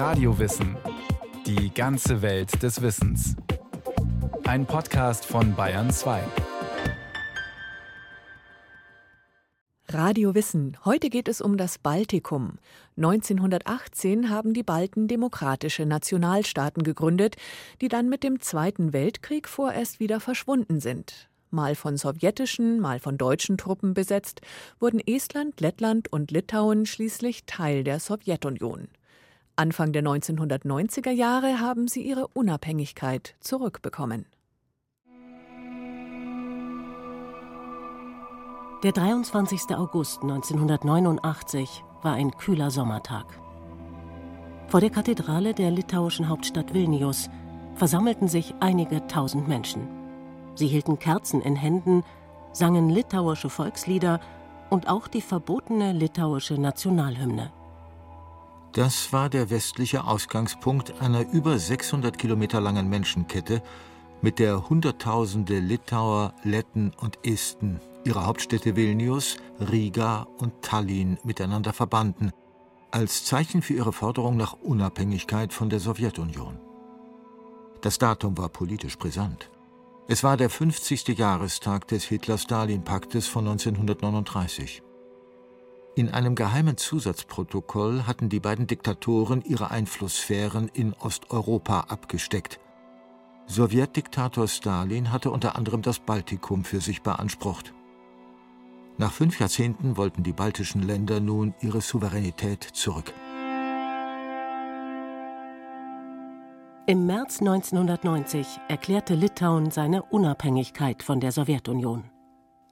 Radiowissen. Die ganze Welt des Wissens. Ein Podcast von Bayern 2. Radio Wissen. Heute geht es um das Baltikum. 1918 haben die Balten demokratische Nationalstaaten gegründet, die dann mit dem Zweiten Weltkrieg vorerst wieder verschwunden sind. Mal von sowjetischen, mal von deutschen Truppen besetzt, wurden Estland, Lettland und Litauen schließlich Teil der Sowjetunion. Anfang der 1990er Jahre haben sie ihre Unabhängigkeit zurückbekommen. Der 23. August 1989 war ein kühler Sommertag. Vor der Kathedrale der litauischen Hauptstadt Vilnius versammelten sich einige tausend Menschen. Sie hielten Kerzen in Händen, sangen litauische Volkslieder und auch die verbotene litauische Nationalhymne. Das war der westliche Ausgangspunkt einer über 600 Kilometer langen Menschenkette, mit der Hunderttausende Litauer, Letten und Esten ihre Hauptstädte Vilnius, Riga und Tallinn miteinander verbanden, als Zeichen für ihre Forderung nach Unabhängigkeit von der Sowjetunion. Das Datum war politisch brisant. Es war der 50. Jahrestag des Hitler-Stalin-Paktes von 1939. In einem geheimen Zusatzprotokoll hatten die beiden Diktatoren ihre Einflusssphären in Osteuropa abgesteckt – Sowjetdiktator Stalin hatte unter anderem das Baltikum für sich beansprucht. Nach fünf Jahrzehnten wollten die baltischen Länder nun ihre Souveränität zurück. Im März 1990 erklärte Litauen seine Unabhängigkeit von der Sowjetunion.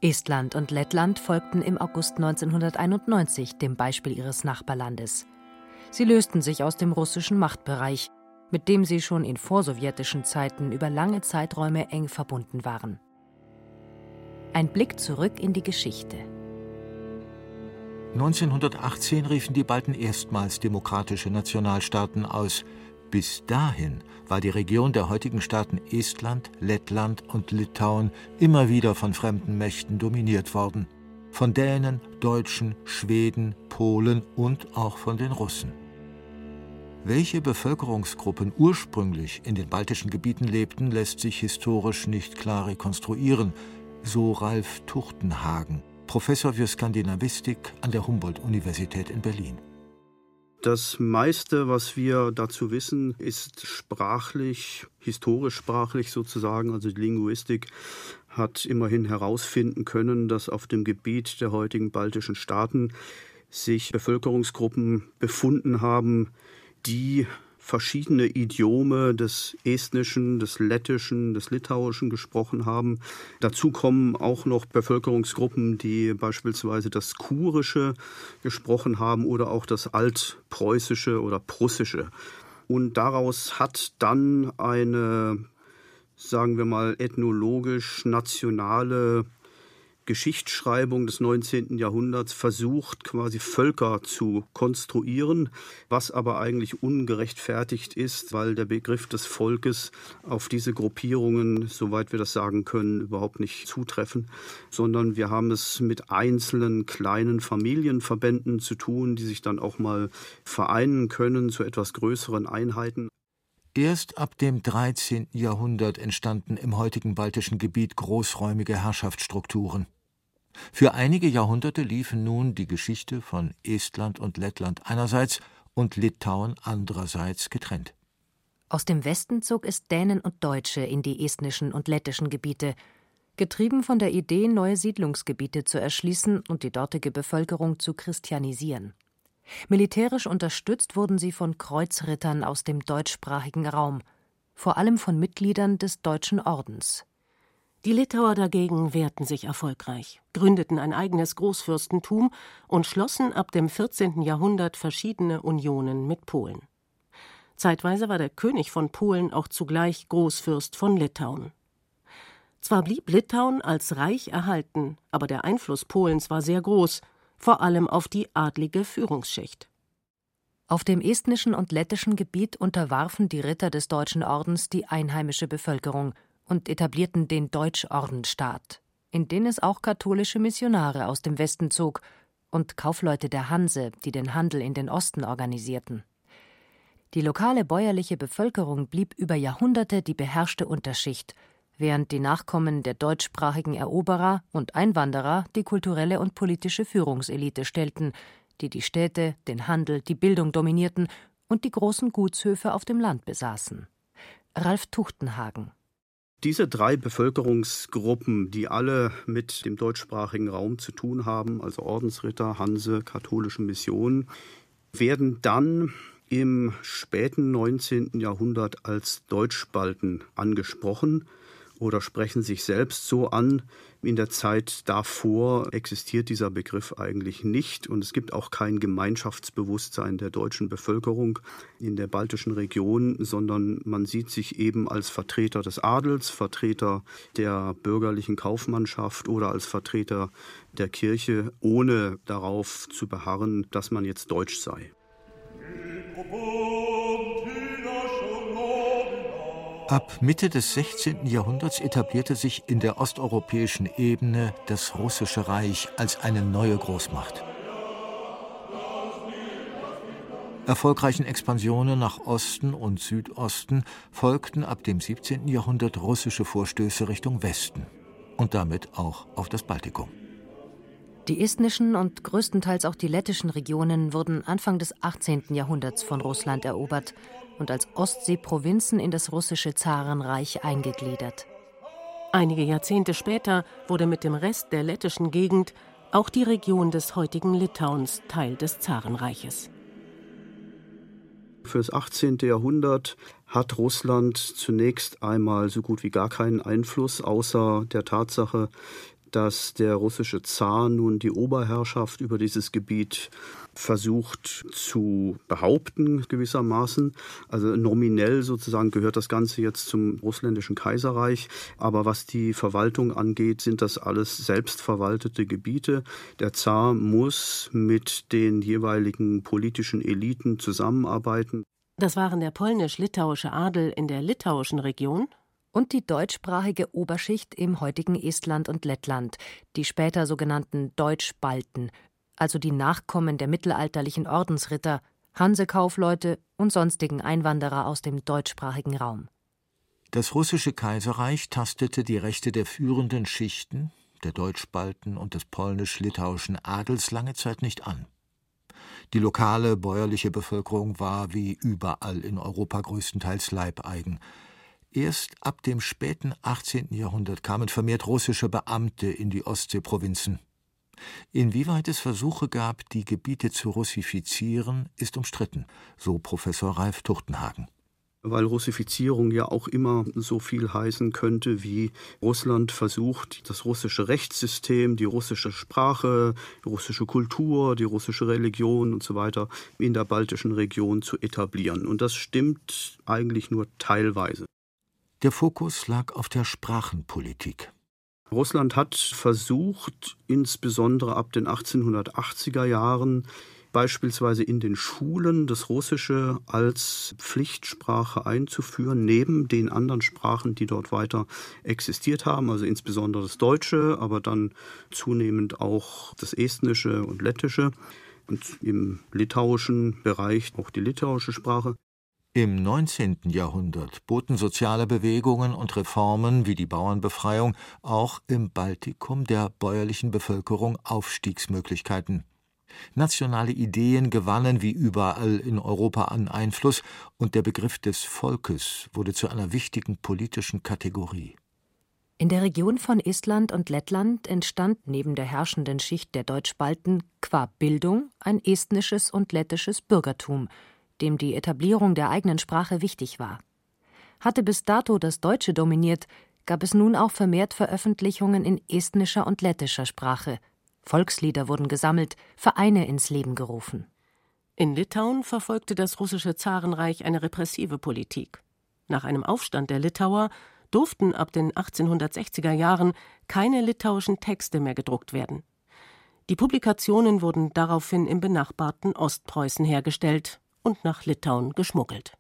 Estland und Lettland folgten im August 1991 dem Beispiel ihres Nachbarlandes. Sie lösten sich aus dem russischen Machtbereich mit dem sie schon in vorsowjetischen Zeiten über lange Zeiträume eng verbunden waren. Ein Blick zurück in die Geschichte. 1918 riefen die Balten erstmals demokratische Nationalstaaten aus. Bis dahin war die Region der heutigen Staaten Estland, Lettland und Litauen immer wieder von fremden Mächten dominiert worden. Von Dänen, Deutschen, Schweden, Polen und auch von den Russen. Welche Bevölkerungsgruppen ursprünglich in den baltischen Gebieten lebten, lässt sich historisch nicht klar rekonstruieren, so Ralf Tuchtenhagen, Professor für Skandinavistik an der Humboldt-Universität in Berlin. Das meiste, was wir dazu wissen, ist sprachlich, historisch sprachlich sozusagen, also die Linguistik hat immerhin herausfinden können, dass auf dem Gebiet der heutigen baltischen Staaten sich Bevölkerungsgruppen befunden haben, die verschiedene Idiome des Estnischen, des Lettischen, des Litauischen gesprochen haben. Dazu kommen auch noch Bevölkerungsgruppen, die beispielsweise das Kurische gesprochen haben oder auch das Altpreußische oder Prussische. Und daraus hat dann eine, sagen wir mal, ethnologisch nationale Geschichtsschreibung des 19. Jahrhunderts versucht, quasi Völker zu konstruieren, was aber eigentlich ungerechtfertigt ist, weil der Begriff des Volkes auf diese Gruppierungen, soweit wir das sagen können, überhaupt nicht zutreffen, sondern wir haben es mit einzelnen kleinen Familienverbänden zu tun, die sich dann auch mal vereinen können zu etwas größeren Einheiten. Erst ab dem 13. Jahrhundert entstanden im heutigen baltischen Gebiet großräumige Herrschaftsstrukturen. Für einige Jahrhunderte liefen nun die Geschichte von Estland und Lettland einerseits und Litauen andererseits getrennt. Aus dem Westen zog es Dänen und Deutsche in die estnischen und lettischen Gebiete, getrieben von der Idee, neue Siedlungsgebiete zu erschließen und die dortige Bevölkerung zu christianisieren. Militärisch unterstützt wurden sie von Kreuzrittern aus dem deutschsprachigen Raum, vor allem von Mitgliedern des Deutschen Ordens. Die Litauer dagegen wehrten sich erfolgreich, gründeten ein eigenes Großfürstentum und schlossen ab dem 14. Jahrhundert verschiedene Unionen mit Polen. Zeitweise war der König von Polen auch zugleich Großfürst von Litauen. Zwar blieb Litauen als Reich erhalten, aber der Einfluss Polens war sehr groß, vor allem auf die adlige Führungsschicht. Auf dem estnischen und lettischen Gebiet unterwarfen die Ritter des Deutschen Ordens die einheimische Bevölkerung – und etablierten den Deutschordenstaat, in den es auch katholische Missionare aus dem Westen zog und Kaufleute der Hanse, die den Handel in den Osten organisierten. Die lokale bäuerliche Bevölkerung blieb über Jahrhunderte die beherrschte Unterschicht, während die Nachkommen der deutschsprachigen Eroberer und Einwanderer die kulturelle und politische Führungselite stellten, die die Städte, den Handel, die Bildung dominierten und die großen Gutshöfe auf dem Land besaßen. Ralf Tuchtenhagen diese drei Bevölkerungsgruppen, die alle mit dem deutschsprachigen Raum zu tun haben, also Ordensritter, Hanse, katholische Missionen, werden dann im späten 19. Jahrhundert als Deutschspalten angesprochen oder sprechen sich selbst so an. In der Zeit davor existiert dieser Begriff eigentlich nicht und es gibt auch kein Gemeinschaftsbewusstsein der deutschen Bevölkerung in der baltischen Region, sondern man sieht sich eben als Vertreter des Adels, Vertreter der bürgerlichen Kaufmannschaft oder als Vertreter der Kirche, ohne darauf zu beharren, dass man jetzt deutsch sei. Ab Mitte des 16. Jahrhunderts etablierte sich in der osteuropäischen Ebene das Russische Reich als eine neue Großmacht. Erfolgreichen Expansionen nach Osten und Südosten folgten ab dem 17. Jahrhundert russische Vorstöße Richtung Westen und damit auch auf das Baltikum. Die estnischen und größtenteils auch die lettischen Regionen wurden Anfang des 18. Jahrhunderts von Russland erobert und als Ostseeprovinzen in das russische Zarenreich eingegliedert. Einige Jahrzehnte später wurde mit dem Rest der lettischen Gegend auch die Region des heutigen Litauens Teil des Zarenreiches. Für das 18. Jahrhundert hat Russland zunächst einmal so gut wie gar keinen Einfluss, außer der Tatsache, dass der russische Zar nun die Oberherrschaft über dieses Gebiet versucht zu behaupten, gewissermaßen. Also nominell sozusagen gehört das Ganze jetzt zum russländischen Kaiserreich. Aber was die Verwaltung angeht, sind das alles selbstverwaltete Gebiete. Der Zar muss mit den jeweiligen politischen Eliten zusammenarbeiten. Das waren der polnisch-litauische Adel in der litauischen Region und die deutschsprachige Oberschicht im heutigen Estland und Lettland, die später sogenannten Deutschbalten, also die Nachkommen der mittelalterlichen Ordensritter, Hansekaufleute und sonstigen Einwanderer aus dem deutschsprachigen Raum. Das russische Kaiserreich tastete die Rechte der führenden Schichten, der Deutschbalten und des polnisch-litauischen Adels lange Zeit nicht an. Die lokale bäuerliche Bevölkerung war wie überall in Europa größtenteils Leibeigen. Erst ab dem späten 18. Jahrhundert kamen vermehrt russische Beamte in die Ostseeprovinzen. Inwieweit es Versuche gab, die Gebiete zu russifizieren, ist umstritten, so Professor Ralf Tuchtenhagen weil Russifizierung ja auch immer so viel heißen könnte, wie Russland versucht, das russische Rechtssystem, die russische Sprache, die russische Kultur, die russische Religion und so weiter in der baltischen Region zu etablieren. Und das stimmt eigentlich nur teilweise. Der Fokus lag auf der Sprachenpolitik. Russland hat versucht, insbesondere ab den 1880er Jahren, beispielsweise in den Schulen das Russische als Pflichtsprache einzuführen, neben den anderen Sprachen, die dort weiter existiert haben, also insbesondere das Deutsche, aber dann zunehmend auch das Estnische und Lettische und im litauischen Bereich auch die litauische Sprache. Im 19. Jahrhundert boten soziale Bewegungen und Reformen wie die Bauernbefreiung auch im Baltikum der bäuerlichen Bevölkerung Aufstiegsmöglichkeiten. Nationale Ideen gewannen wie überall in Europa an Einfluss, und der Begriff des Volkes wurde zu einer wichtigen politischen Kategorie. In der Region von Estland und Lettland entstand neben der herrschenden Schicht der Deutschbalten qua Bildung ein estnisches und lettisches Bürgertum, dem die Etablierung der eigenen Sprache wichtig war. Hatte bis dato das Deutsche dominiert, gab es nun auch vermehrt Veröffentlichungen in estnischer und lettischer Sprache. Volkslieder wurden gesammelt, Vereine ins Leben gerufen. In Litauen verfolgte das russische Zarenreich eine repressive Politik. Nach einem Aufstand der Litauer durften ab den 1860er Jahren keine litauischen Texte mehr gedruckt werden. Die Publikationen wurden daraufhin im benachbarten Ostpreußen hergestellt und nach Litauen geschmuggelt.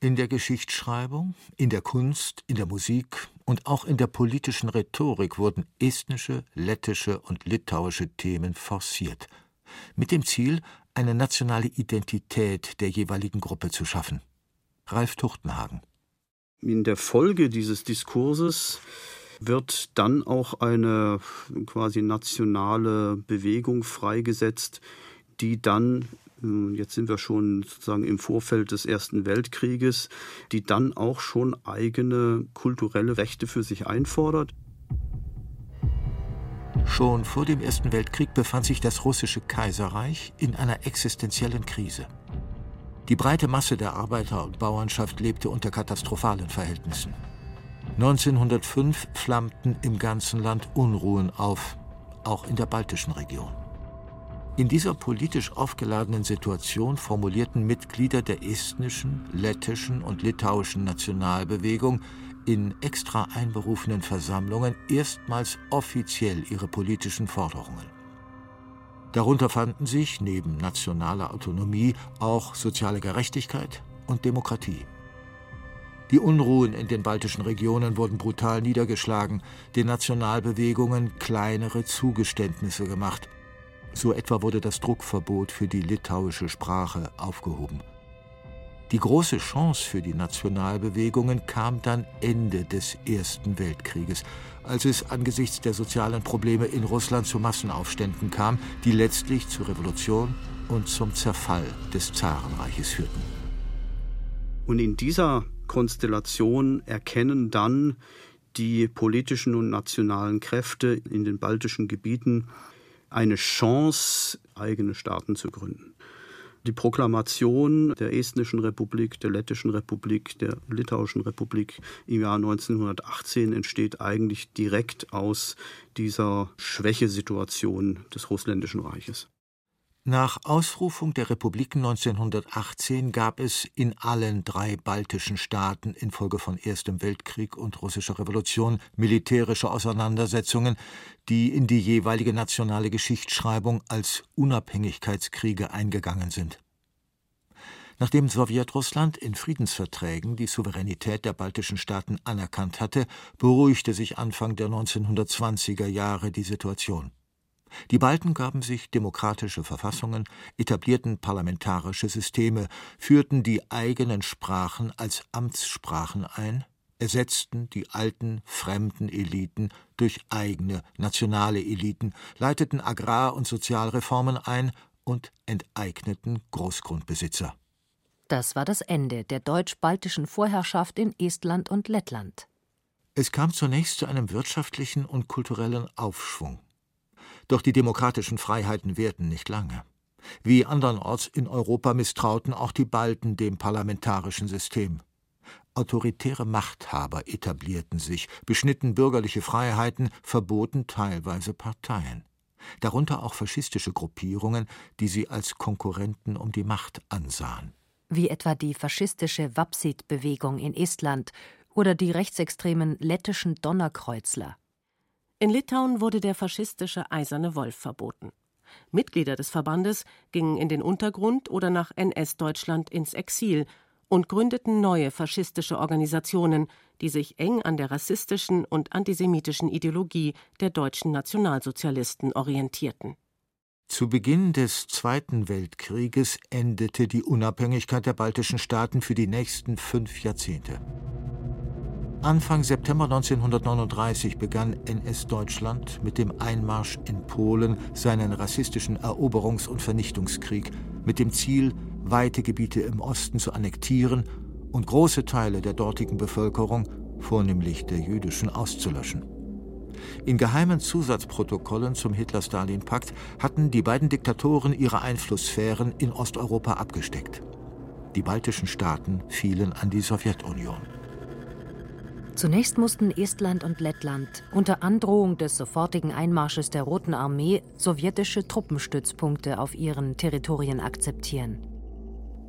In der Geschichtsschreibung, in der Kunst, in der Musik und auch in der politischen Rhetorik wurden estnische, lettische und litauische Themen forciert, mit dem Ziel, eine nationale Identität der jeweiligen Gruppe zu schaffen. Ralf Tuchtenhagen. In der Folge dieses Diskurses wird dann auch eine quasi nationale Bewegung freigesetzt, die dann jetzt sind wir schon sozusagen im Vorfeld des Ersten Weltkrieges, die dann auch schon eigene kulturelle Rechte für sich einfordert. Schon vor dem Ersten Weltkrieg befand sich das russische Kaiserreich in einer existenziellen Krise. Die breite Masse der Arbeiter- und Bauernschaft lebte unter katastrophalen Verhältnissen. 1905 flammten im ganzen Land Unruhen auf, auch in der baltischen Region. In dieser politisch aufgeladenen Situation formulierten Mitglieder der estnischen, lettischen und litauischen Nationalbewegung in extra einberufenen Versammlungen erstmals offiziell ihre politischen Forderungen. Darunter fanden sich neben nationaler Autonomie auch soziale Gerechtigkeit und Demokratie. Die Unruhen in den baltischen Regionen wurden brutal niedergeschlagen, den Nationalbewegungen kleinere Zugeständnisse gemacht so etwa wurde das Druckverbot für die litauische Sprache aufgehoben. Die große Chance für die Nationalbewegungen kam dann Ende des Ersten Weltkrieges, als es angesichts der sozialen Probleme in Russland zu Massenaufständen kam, die letztlich zur Revolution und zum Zerfall des Zarenreiches führten. Und in dieser Konstellation erkennen dann die politischen und nationalen Kräfte in den baltischen Gebieten eine Chance, eigene Staaten zu gründen. Die Proklamation der Estnischen Republik, der Lettischen Republik, der Litauischen Republik im Jahr 1918 entsteht eigentlich direkt aus dieser Schwächesituation des Russländischen Reiches. Nach Ausrufung der Republiken 1918 gab es in allen drei baltischen Staaten infolge von Erstem Weltkrieg und russischer Revolution militärische Auseinandersetzungen, die in die jeweilige nationale Geschichtsschreibung als Unabhängigkeitskriege eingegangen sind. Nachdem Sowjetrussland in Friedensverträgen die Souveränität der baltischen Staaten anerkannt hatte, beruhigte sich Anfang der 1920er Jahre die Situation. Die Balten gaben sich demokratische Verfassungen, etablierten parlamentarische Systeme, führten die eigenen Sprachen als Amtssprachen ein, ersetzten die alten fremden Eliten durch eigene nationale Eliten, leiteten Agrar- und Sozialreformen ein und enteigneten Großgrundbesitzer. Das war das Ende der deutsch-baltischen Vorherrschaft in Estland und Lettland. Es kam zunächst zu einem wirtschaftlichen und kulturellen Aufschwung. Doch die demokratischen Freiheiten währten nicht lange. Wie andernorts in Europa misstrauten auch die Balten dem parlamentarischen System. Autoritäre Machthaber etablierten sich, beschnitten bürgerliche Freiheiten, verboten teilweise Parteien. Darunter auch faschistische Gruppierungen, die sie als Konkurrenten um die Macht ansahen. Wie etwa die faschistische Wapsit-Bewegung in Estland oder die rechtsextremen lettischen Donnerkreuzler. In Litauen wurde der faschistische Eiserne Wolf verboten. Mitglieder des Verbandes gingen in den Untergrund oder nach NS-Deutschland ins Exil und gründeten neue faschistische Organisationen, die sich eng an der rassistischen und antisemitischen Ideologie der deutschen Nationalsozialisten orientierten. Zu Beginn des Zweiten Weltkrieges endete die Unabhängigkeit der baltischen Staaten für die nächsten fünf Jahrzehnte. Anfang September 1939 begann NS-Deutschland mit dem Einmarsch in Polen seinen rassistischen Eroberungs- und Vernichtungskrieg mit dem Ziel, weite Gebiete im Osten zu annektieren und große Teile der dortigen Bevölkerung, vornehmlich der jüdischen, auszulöschen. In geheimen Zusatzprotokollen zum Hitler-Stalin-Pakt hatten die beiden Diktatoren ihre Einflusssphären in Osteuropa abgesteckt. Die baltischen Staaten fielen an die Sowjetunion. Zunächst mussten Estland und Lettland unter Androhung des sofortigen Einmarsches der Roten Armee sowjetische Truppenstützpunkte auf ihren Territorien akzeptieren.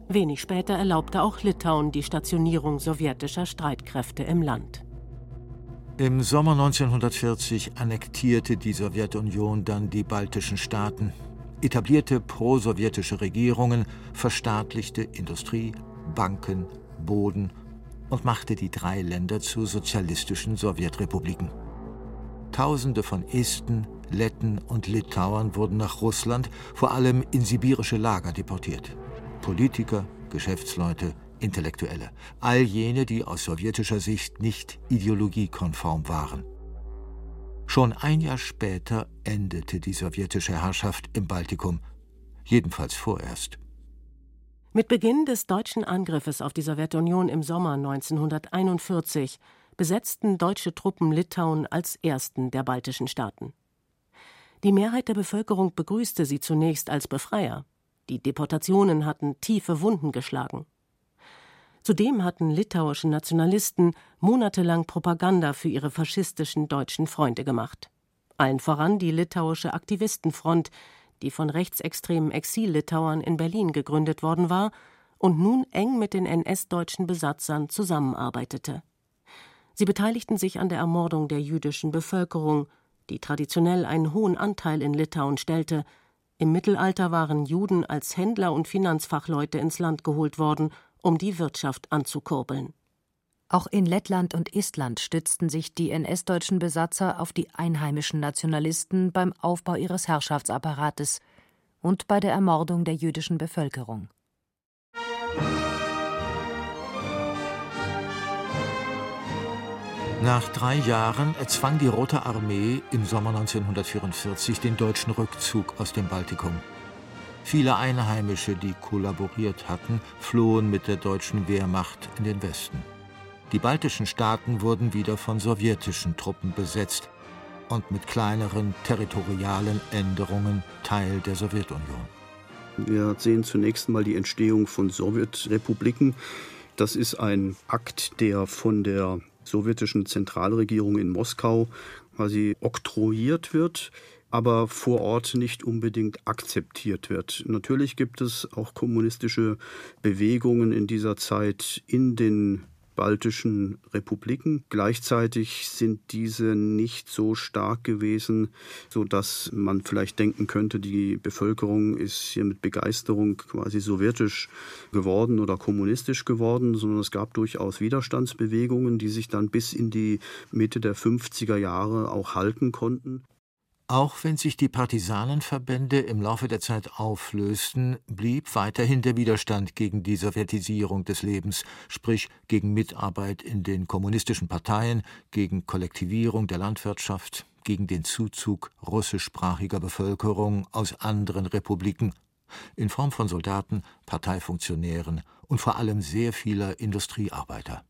Wenig später erlaubte auch Litauen die Stationierung sowjetischer Streitkräfte im Land. Im Sommer 1940 annektierte die Sowjetunion dann die baltischen Staaten, etablierte pro-sowjetische Regierungen, verstaatlichte Industrie, Banken, Boden und machte die drei Länder zu sozialistischen Sowjetrepubliken. Tausende von Esten, Letten und Litauern wurden nach Russland, vor allem in sibirische Lager deportiert. Politiker, Geschäftsleute, Intellektuelle, all jene, die aus sowjetischer Sicht nicht ideologiekonform waren. Schon ein Jahr später endete die sowjetische Herrschaft im Baltikum, jedenfalls vorerst. Mit Beginn des deutschen Angriffes auf die Sowjetunion im Sommer 1941 besetzten deutsche Truppen Litauen als ersten der baltischen Staaten. Die Mehrheit der Bevölkerung begrüßte sie zunächst als Befreier. Die Deportationen hatten tiefe Wunden geschlagen. Zudem hatten litauische Nationalisten monatelang Propaganda für ihre faschistischen deutschen Freunde gemacht. Allen voran die litauische Aktivistenfront, die von rechtsextremen Exil-Litauern in Berlin gegründet worden war und nun eng mit den NS-deutschen Besatzern zusammenarbeitete. Sie beteiligten sich an der Ermordung der jüdischen Bevölkerung, die traditionell einen hohen Anteil in Litauen stellte. Im Mittelalter waren Juden als Händler und Finanzfachleute ins Land geholt worden, um die Wirtschaft anzukurbeln. Auch in Lettland und Estland stützten sich die NS-deutschen Besatzer auf die einheimischen Nationalisten beim Aufbau ihres Herrschaftsapparates und bei der Ermordung der jüdischen Bevölkerung. Nach drei Jahren erzwang die Rote Armee im Sommer 1944 den deutschen Rückzug aus dem Baltikum. Viele Einheimische, die kollaboriert hatten, flohen mit der deutschen Wehrmacht in den Westen. Die baltischen Staaten wurden wieder von sowjetischen Truppen besetzt und mit kleineren territorialen Änderungen Teil der Sowjetunion. Wir sehen zunächst mal die Entstehung von Sowjetrepubliken. Das ist ein Akt, der von der sowjetischen Zentralregierung in Moskau quasi oktroyiert wird aber vor Ort nicht unbedingt akzeptiert wird. Natürlich gibt es auch kommunistische Bewegungen in dieser Zeit in den baltischen Republiken. Gleichzeitig sind diese nicht so stark gewesen, so dass man vielleicht denken könnte, die Bevölkerung ist hier mit Begeisterung quasi sowjetisch geworden oder kommunistisch geworden, sondern es gab durchaus Widerstandsbewegungen, die sich dann bis in die Mitte der 50er Jahre auch halten konnten. Auch wenn sich die Partisanenverbände im Laufe der Zeit auflösten, blieb weiterhin der Widerstand gegen die Sowjetisierung des Lebens, sprich gegen Mitarbeit in den kommunistischen Parteien, gegen Kollektivierung der Landwirtschaft, gegen den Zuzug russischsprachiger Bevölkerung aus anderen Republiken in Form von Soldaten, Parteifunktionären und vor allem sehr vieler Industriearbeiter.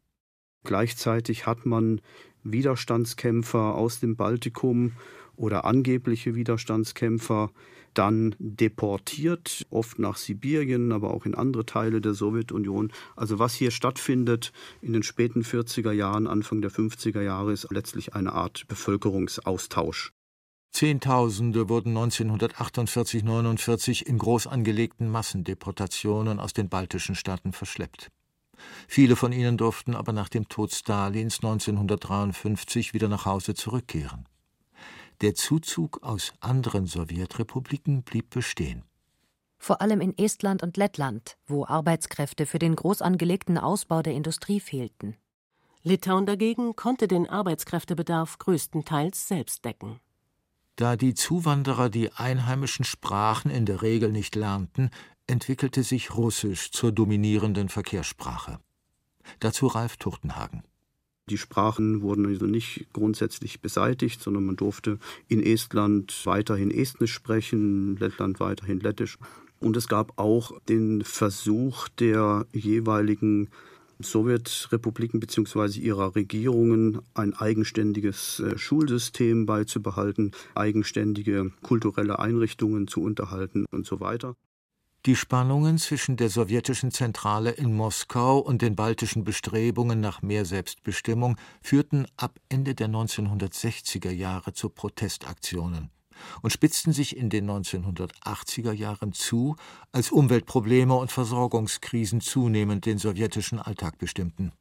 Gleichzeitig hat man Widerstandskämpfer aus dem Baltikum oder angebliche Widerstandskämpfer dann deportiert, oft nach Sibirien, aber auch in andere Teile der Sowjetunion. Also was hier stattfindet in den späten 40er Jahren, Anfang der 50er Jahre, ist letztlich eine Art Bevölkerungsaustausch. Zehntausende wurden 1948-49 in groß angelegten Massendeportationen aus den baltischen Staaten verschleppt. Viele von ihnen durften aber nach dem Tod Stalins 1953 wieder nach Hause zurückkehren. Der Zuzug aus anderen Sowjetrepubliken blieb bestehen. Vor allem in Estland und Lettland, wo Arbeitskräfte für den groß angelegten Ausbau der Industrie fehlten. Litauen dagegen konnte den Arbeitskräftebedarf größtenteils selbst decken. Da die Zuwanderer die einheimischen Sprachen in der Regel nicht lernten, entwickelte sich Russisch zur dominierenden Verkehrssprache. Dazu Ralf Turtenhagen. Die Sprachen wurden also nicht grundsätzlich beseitigt, sondern man durfte in Estland weiterhin Estnisch sprechen, Lettland weiterhin Lettisch. Und es gab auch den Versuch der jeweiligen Sowjetrepubliken bzw. ihrer Regierungen ein eigenständiges äh, Schulsystem beizubehalten, eigenständige kulturelle Einrichtungen zu unterhalten und so weiter. Die Spannungen zwischen der sowjetischen Zentrale in Moskau und den baltischen Bestrebungen nach mehr Selbstbestimmung führten ab Ende der 1960er Jahre zu Protestaktionen und spitzten sich in den 1980er Jahren zu, als Umweltprobleme und Versorgungskrisen zunehmend den sowjetischen Alltag bestimmten.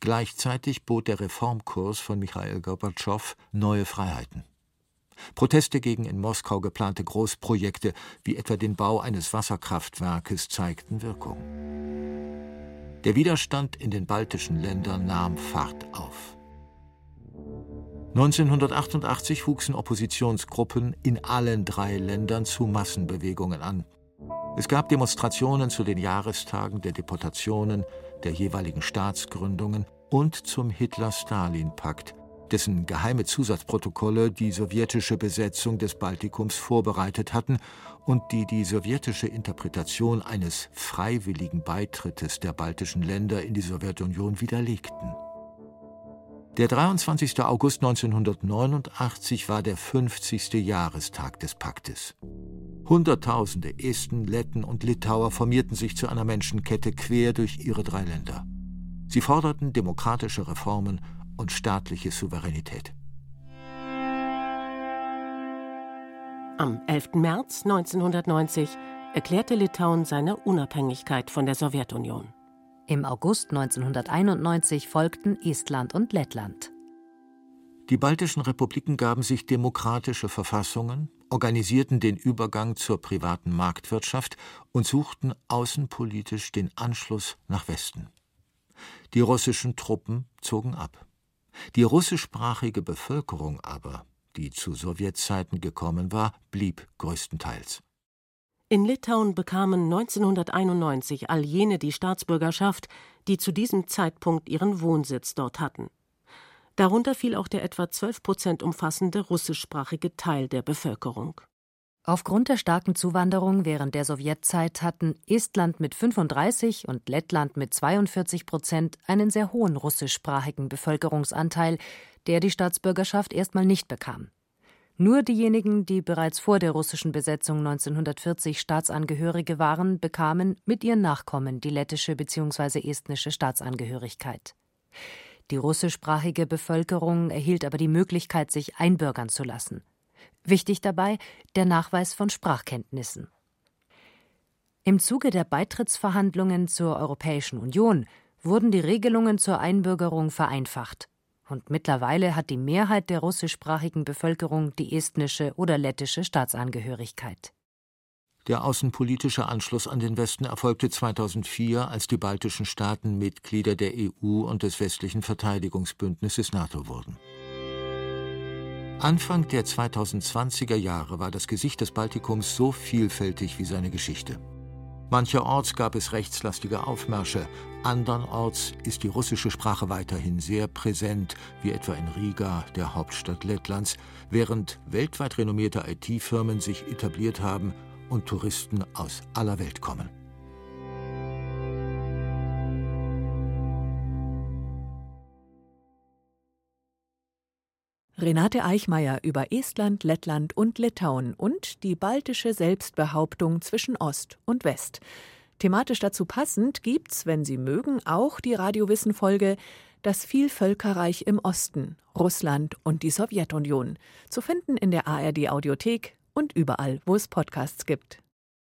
Gleichzeitig bot der Reformkurs von Michail Gorbatschow neue Freiheiten. Proteste gegen in Moskau geplante Großprojekte, wie etwa den Bau eines Wasserkraftwerkes, zeigten Wirkung. Der Widerstand in den baltischen Ländern nahm Fahrt auf. 1988 wuchsen Oppositionsgruppen in allen drei Ländern zu Massenbewegungen an. Es gab Demonstrationen zu den Jahrestagen der Deportationen, der jeweiligen Staatsgründungen und zum Hitler-Stalin-Pakt, dessen geheime Zusatzprotokolle die sowjetische Besetzung des Baltikums vorbereitet hatten und die die sowjetische Interpretation eines freiwilligen Beitrittes der baltischen Länder in die Sowjetunion widerlegten. Der 23. August 1989 war der 50. Jahrestag des Paktes. Hunderttausende Esten, Letten und Litauer formierten sich zu einer Menschenkette quer durch ihre drei Länder. Sie forderten demokratische Reformen und staatliche Souveränität. Am 11. März 1990 erklärte Litauen seine Unabhängigkeit von der Sowjetunion. Im August 1991 folgten Estland und Lettland. Die baltischen Republiken gaben sich demokratische Verfassungen, organisierten den Übergang zur privaten Marktwirtschaft und suchten außenpolitisch den Anschluss nach Westen. Die russischen Truppen zogen ab. Die russischsprachige Bevölkerung aber, die zu Sowjetzeiten gekommen war, blieb größtenteils. In Litauen bekamen 1991 all jene die Staatsbürgerschaft, die zu diesem Zeitpunkt ihren Wohnsitz dort hatten. Darunter fiel auch der etwa 12 Prozent umfassende russischsprachige Teil der Bevölkerung. Aufgrund der starken Zuwanderung während der Sowjetzeit hatten Estland mit 35 und Lettland mit 42 Prozent einen sehr hohen russischsprachigen Bevölkerungsanteil, der die Staatsbürgerschaft erstmal nicht bekam. Nur diejenigen, die bereits vor der russischen Besetzung 1940 Staatsangehörige waren, bekamen mit ihren Nachkommen die lettische bzw. estnische Staatsangehörigkeit. Die russischsprachige Bevölkerung erhielt aber die Möglichkeit, sich einbürgern zu lassen. Wichtig dabei der Nachweis von Sprachkenntnissen. Im Zuge der Beitrittsverhandlungen zur Europäischen Union wurden die Regelungen zur Einbürgerung vereinfacht und mittlerweile hat die Mehrheit der russischsprachigen Bevölkerung die estnische oder lettische Staatsangehörigkeit. Der außenpolitische Anschluss an den Westen erfolgte 2004, als die baltischen Staaten Mitglieder der EU und des westlichen Verteidigungsbündnisses NATO wurden. Anfang der 2020er Jahre war das Gesicht des Baltikums so vielfältig wie seine Geschichte. Mancherorts gab es rechtslastige Aufmärsche, andernorts ist die russische Sprache weiterhin sehr präsent, wie etwa in Riga, der Hauptstadt Lettlands, während weltweit renommierte IT-Firmen sich etabliert haben und Touristen aus aller Welt kommen. Renate Eichmeier über Estland, Lettland und Litauen und die baltische Selbstbehauptung zwischen Ost und West. Thematisch dazu passend gibt's, wenn Sie mögen, auch die Radiowissen-Folge Das Vielvölkerreich im Osten, Russland und die Sowjetunion, zu finden in der ARD-Audiothek und überall, wo es Podcasts gibt.